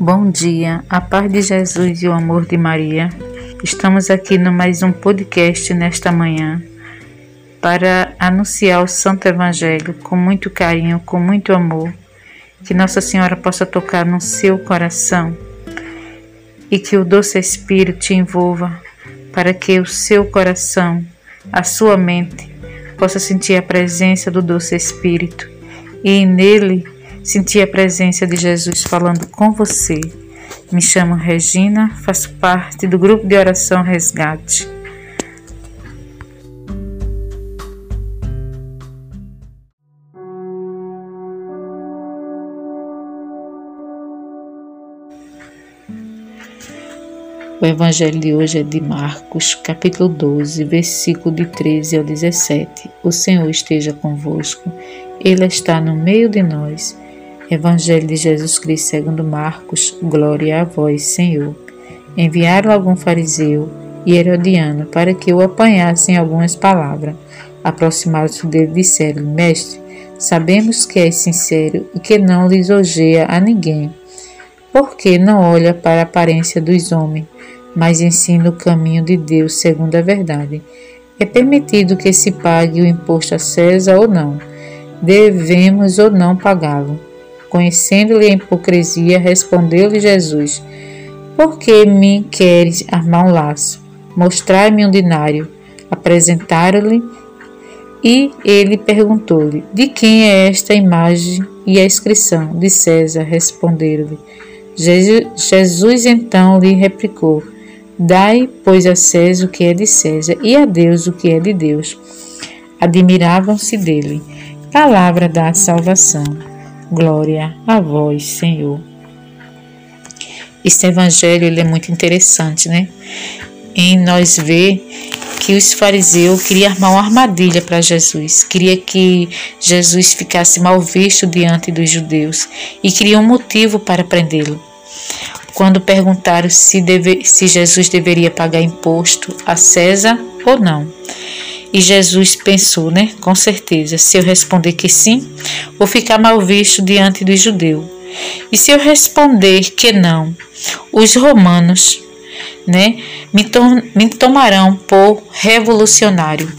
Bom dia, a paz de Jesus e o amor de Maria. Estamos aqui no mais um podcast nesta manhã para anunciar o Santo Evangelho com muito carinho, com muito amor. Que Nossa Senhora possa tocar no seu coração e que o doce Espírito te envolva para que o seu coração, a sua mente, possa sentir a presença do doce Espírito e nele sentir a presença de Jesus falando com você. Me chamo Regina, faço parte do grupo de oração Resgate. O evangelho de hoje é de Marcos, capítulo 12, versículo de 13 ao 17. O Senhor esteja convosco, Ele está no meio de nós. Evangelho de Jesus Cristo segundo Marcos, glória a vós, Senhor. Enviaram algum fariseu e herodiano para que o apanhassem algumas palavras. Aproximaram-se dele e disseram Mestre, sabemos que és sincero e que não lisonjeia a ninguém. Por que não olha para a aparência dos homens, mas ensina o caminho de Deus segundo a verdade? É permitido que se pague o imposto a César ou não? Devemos ou não pagá-lo? Conhecendo-lhe a hipocrisia, respondeu-lhe Jesus: Por que me queres armar um laço? Mostrai-me um dinário. Apresentaram-lhe e ele perguntou-lhe: De quem é esta imagem e a inscrição? De César, responderam-lhe. Jesus então lhe replicou: Dai, pois, a César o que é de César e a Deus o que é de Deus. Admiravam-se dele. Palavra da salvação. Glória a vós, Senhor. Este evangelho ele é muito interessante, né? Em nós ver que os fariseus queriam armar uma armadilha para Jesus, queria que Jesus ficasse mal visto diante dos judeus e queria um motivo para prendê-lo. Quando perguntaram se, deve, se Jesus deveria pagar imposto a César ou não, e Jesus pensou, né? Com certeza, se eu responder que sim, vou ficar mal visto diante do judeu. E se eu responder que não, os romanos, né, me, to me tomarão por revolucionário.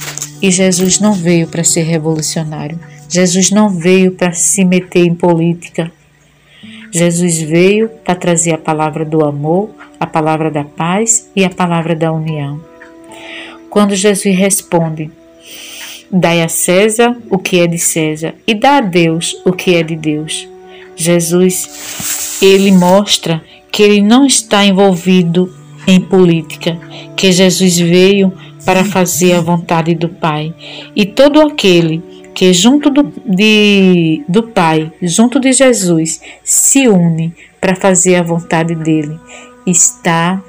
E Jesus não veio para ser revolucionário. Jesus não veio para se meter em política. Jesus veio para trazer a palavra do amor, a palavra da paz e a palavra da união. Quando Jesus responde: Dai a César o que é de César e dá a Deus o que é de Deus. Jesus, ele mostra que ele não está envolvido em política, que Jesus veio para fazer a vontade do Pai. E todo aquele que junto do, de, do Pai, junto de Jesus, se une para fazer a vontade dele, está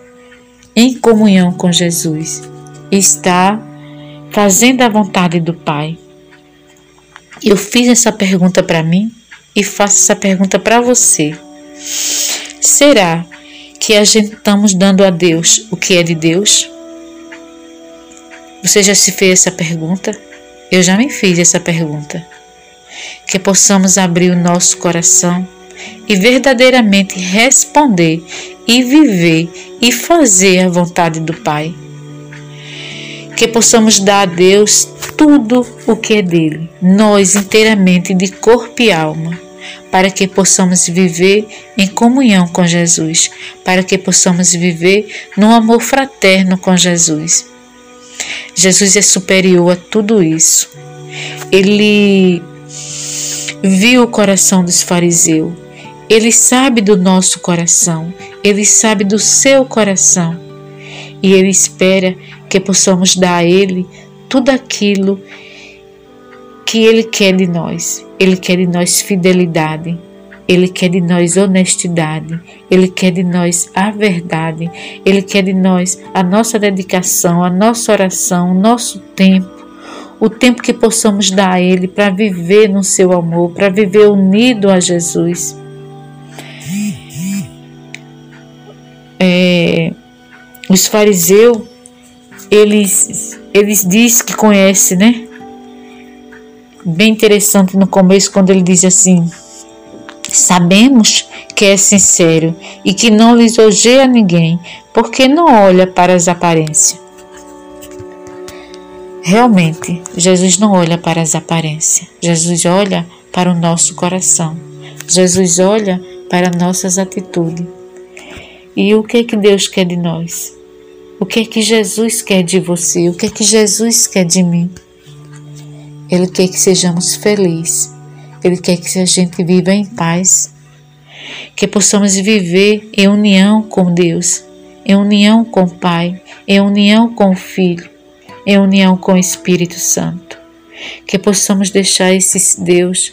em comunhão com Jesus, está fazendo a vontade do Pai. Eu fiz essa pergunta para mim e faço essa pergunta para você. Será que a gente estamos dando a Deus o que é de Deus? Você já se fez essa pergunta? Eu já me fiz essa pergunta. Que possamos abrir o nosso coração e verdadeiramente responder e viver e fazer a vontade do Pai. Que possamos dar a Deus tudo o que é dele, nós inteiramente de corpo e alma, para que possamos viver em comunhão com Jesus, para que possamos viver num amor fraterno com Jesus. Jesus é superior a tudo isso. Ele viu o coração dos fariseus, ele sabe do nosso coração, ele sabe do seu coração. e Ele espera que possamos dar a Ele tudo aquilo que Ele quer de nós. Ele quer de nós fidelidade, Ele quer de nós honestidade, Ele quer de nós a verdade, Ele quer de nós a nossa dedicação, a nossa oração, o nosso tempo o tempo que possamos dar a Ele para viver no seu amor, para viver unido a Jesus. É, os fariseus, eles, eles dizem que conhecem, né? Bem interessante no começo, quando ele diz assim: Sabemos que é sincero e que não lisonjeia ninguém, porque não olha para as aparências. Realmente, Jesus não olha para as aparências, Jesus olha para o nosso coração, Jesus olha para nossas atitudes. E o que é que Deus quer de nós? O que é que Jesus quer de você? O que é que Jesus quer de mim? Ele quer que sejamos felizes. Ele quer que a gente viva em paz. Que possamos viver em união com Deus, em união com o Pai, em união com o Filho, em união com o Espírito Santo. Que possamos deixar esse Deus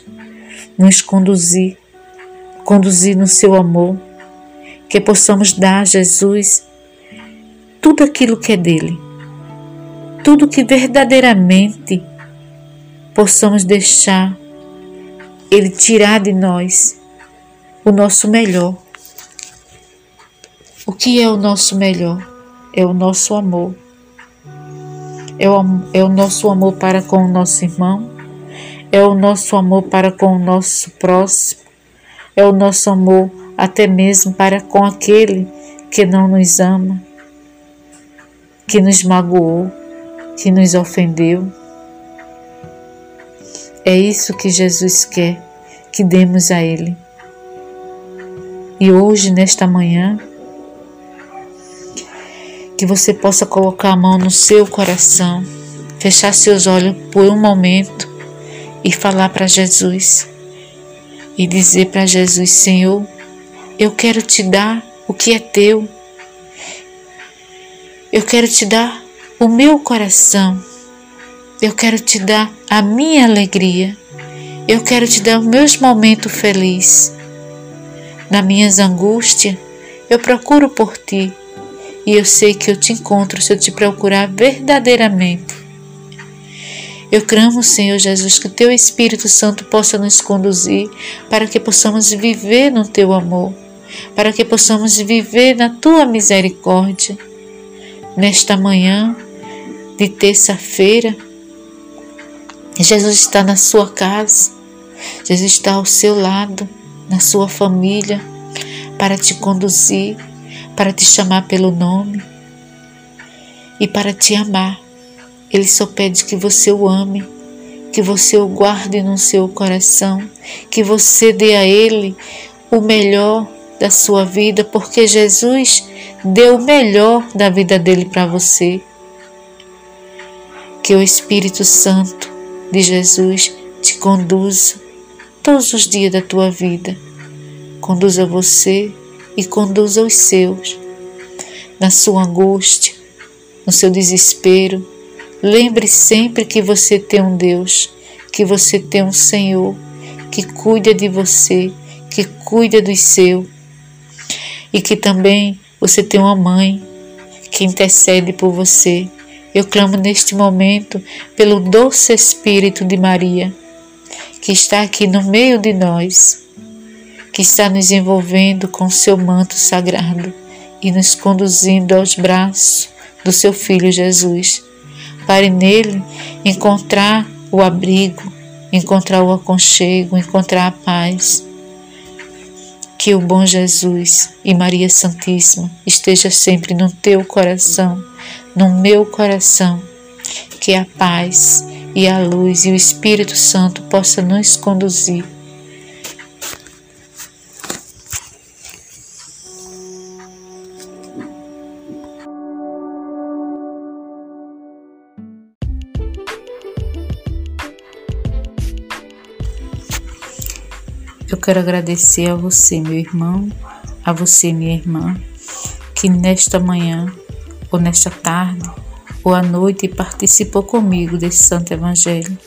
nos conduzir, conduzir no seu amor. Que possamos dar a Jesus tudo aquilo que é dele, tudo que verdadeiramente possamos deixar ele tirar de nós o nosso melhor. O que é o nosso melhor? É o nosso amor. É o, é o nosso amor para com o nosso irmão, é o nosso amor para com o nosso próximo, é o nosso amor até mesmo para com aquele que não nos ama, que nos magoou, que nos ofendeu. É isso que Jesus quer que demos a Ele. E hoje, nesta manhã, que você possa colocar a mão no seu coração, fechar seus olhos por um momento e falar para Jesus e dizer para Jesus: Senhor, eu quero te dar o que é teu. Eu quero te dar o meu coração. Eu quero te dar a minha alegria. Eu quero te dar os meus momentos felizes. Na minhas angústias, eu procuro por ti e eu sei que eu te encontro se eu te procurar verdadeiramente. Eu clamo, Senhor Jesus, que o teu Espírito Santo possa nos conduzir para que possamos viver no teu amor, para que possamos viver na tua misericórdia nesta manhã de terça-feira. Jesus está na sua casa, Jesus está ao seu lado, na sua família, para te conduzir, para te chamar pelo nome e para te amar. Ele só pede que você o ame, que você o guarde no seu coração, que você dê a Ele o melhor da sua vida, porque Jesus deu o melhor da vida dele para você. Que o Espírito Santo de Jesus te conduza todos os dias da tua vida. Conduza você e conduza os seus. Na sua angústia, no seu desespero, lembre sempre que você tem um Deus, que você tem um Senhor que cuida de você, que cuida dos seus e que também você tem uma mãe que intercede por você. Eu clamo neste momento pelo doce Espírito de Maria, que está aqui no meio de nós, que está nos envolvendo com seu manto sagrado e nos conduzindo aos braços do seu Filho Jesus, para nele encontrar o abrigo, encontrar o aconchego, encontrar a paz que o bom Jesus e Maria Santíssima esteja sempre no teu coração, no meu coração, que a paz e a luz e o Espírito Santo possa nos conduzir Eu quero agradecer a você, meu irmão, a você, minha irmã, que nesta manhã ou nesta tarde, ou à noite participou comigo desse Santo Evangelho.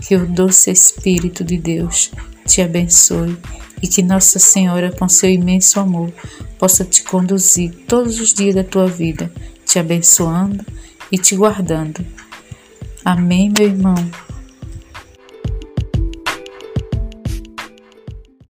Que o doce Espírito de Deus te abençoe e que Nossa Senhora, com seu imenso amor, possa te conduzir todos os dias da tua vida, te abençoando e te guardando. Amém, meu irmão.